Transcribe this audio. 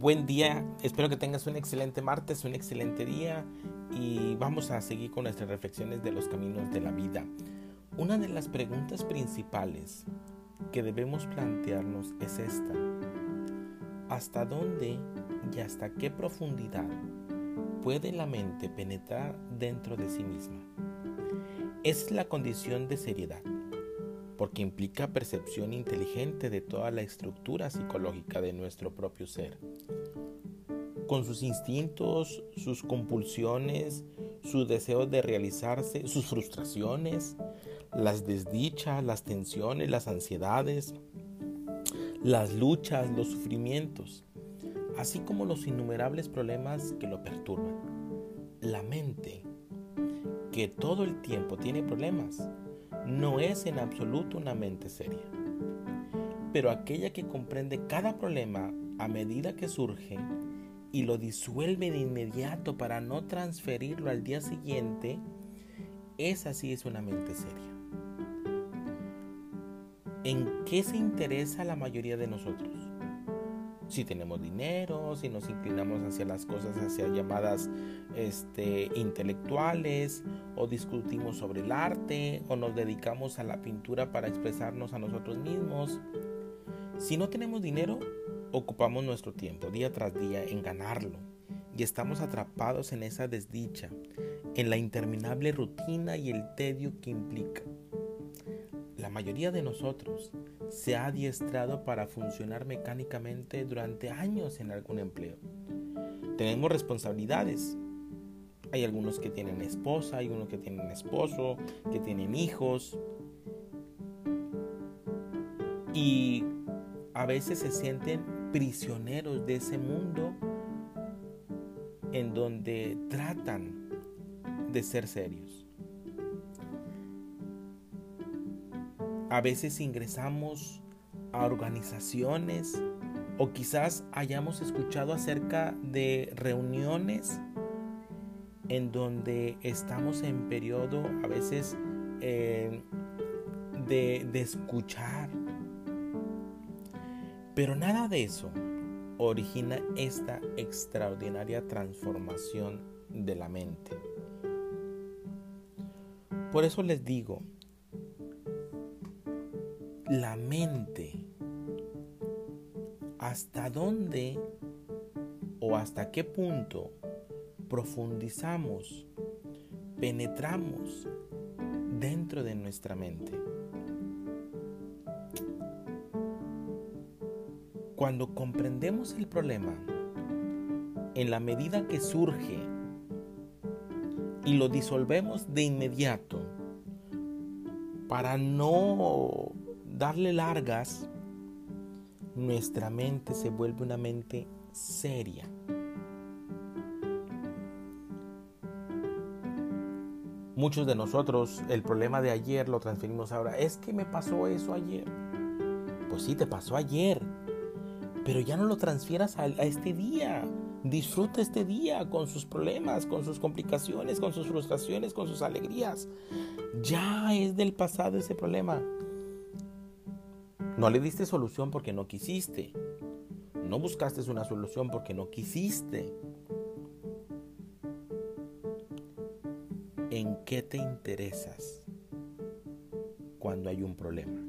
Buen día, espero que tengas un excelente martes, un excelente día y vamos a seguir con nuestras reflexiones de los caminos de la vida. Una de las preguntas principales que debemos plantearnos es esta. ¿Hasta dónde y hasta qué profundidad puede la mente penetrar dentro de sí misma? Es la condición de seriedad porque implica percepción inteligente de toda la estructura psicológica de nuestro propio ser, con sus instintos, sus compulsiones, sus deseos de realizarse, sus frustraciones, las desdichas, las tensiones, las ansiedades, las luchas, los sufrimientos, así como los innumerables problemas que lo perturban. La mente, que todo el tiempo tiene problemas, no es en absoluto una mente seria, pero aquella que comprende cada problema a medida que surge y lo disuelve de inmediato para no transferirlo al día siguiente, esa sí es una mente seria. ¿En qué se interesa la mayoría de nosotros? Si tenemos dinero, si nos inclinamos hacia las cosas, hacia llamadas este, intelectuales, o discutimos sobre el arte, o nos dedicamos a la pintura para expresarnos a nosotros mismos. Si no tenemos dinero, ocupamos nuestro tiempo día tras día en ganarlo y estamos atrapados en esa desdicha, en la interminable rutina y el tedio que implica. La mayoría de nosotros se ha adiestrado para funcionar mecánicamente durante años en algún empleo. Tenemos responsabilidades. Hay algunos que tienen esposa, hay unos que tienen esposo, que tienen hijos. Y a veces se sienten prisioneros de ese mundo en donde tratan de ser serios. A veces ingresamos a organizaciones o quizás hayamos escuchado acerca de reuniones en donde estamos en periodo a veces eh, de, de escuchar. Pero nada de eso origina esta extraordinaria transformación de la mente. Por eso les digo, la mente, hasta dónde o hasta qué punto profundizamos, penetramos dentro de nuestra mente. Cuando comprendemos el problema, en la medida que surge y lo disolvemos de inmediato, para no darle largas, nuestra mente se vuelve una mente seria. Muchos de nosotros el problema de ayer lo transferimos ahora. Es que me pasó eso ayer. Pues sí, te pasó ayer. Pero ya no lo transfieras a, a este día. Disfruta este día con sus problemas, con sus complicaciones, con sus frustraciones, con sus alegrías. Ya es del pasado ese problema. No le diste solución porque no quisiste. No buscaste una solución porque no quisiste. ¿En qué te interesas cuando hay un problema?